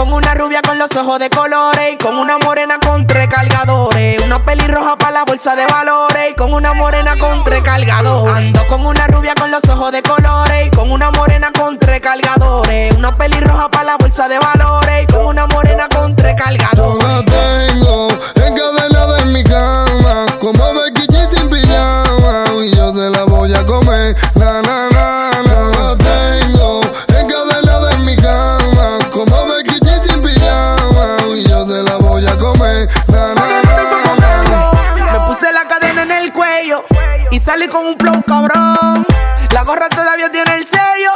Con una rubia con los ojos de colores. Y con una morena con tres cargadores. Una pelirroja para la bolsa de valores. Y con una morena con tres cargadores. Ando con una rubia con los ojos de colores. Y con una morena con tres cargadores. Una pelirroja para la bolsa de valores. Y con una morena con tres cargadores. Y salí con un flow cabrón. La gorra todavía tiene el sello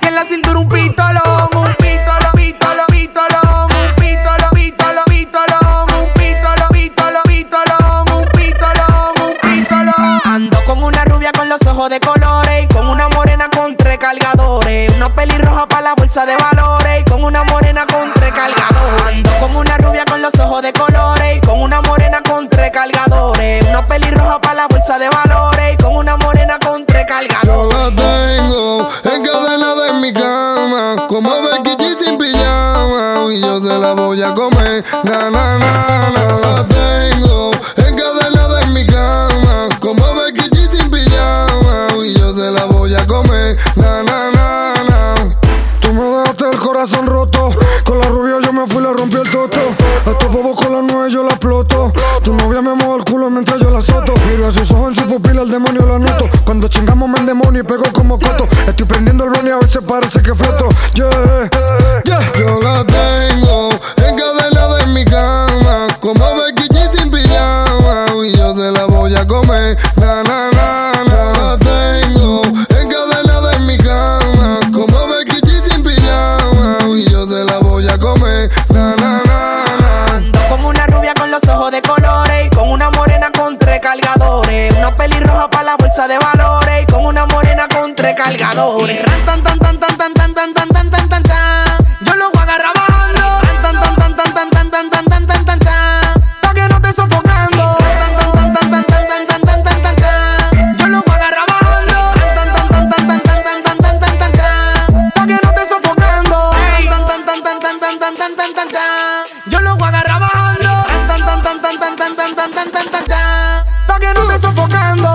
y en la cintura un pistolón, un pistolo, pistolo, pistolón, un pistolo, pistolo, pistolón, un pistolo, pistolo, pistolón, un pistolón, un pistolón. Ando con una rubia con los ojos de colores y con una morena con tres cargadores, una pelirroja para la bolsa de valores y con una morena con tres cargadores. Ando con una rubia con los ojos de colores y con una morena con tres cargadores, una pelirroja para la bolsa de valores Como Becky G sin pijama. Y yo se la voy a comer. Na, na, na. La tengo encadenada en mi cama. Como Becky G sin pijama. Y yo se la voy a comer. Na, na. Tú me dejaste el corazón roto. Con la rubia yo me fui, le rompí el toto. A estos bobos con la novia me mueve el culo mientras yo la soto. Miro a sus ojos en su pupila, el demonio la noto. Cuando chingamos me demonio y pego como coto. Estoy prendiendo el ron y a veces parece que floto. Yeah, yeah. Yo la tengo con una morena con tres cargadores, una pelirroja para la bolsa de valores y con una morena con tres cargadores. tan, tan, tan, tan, tan. No sofocando.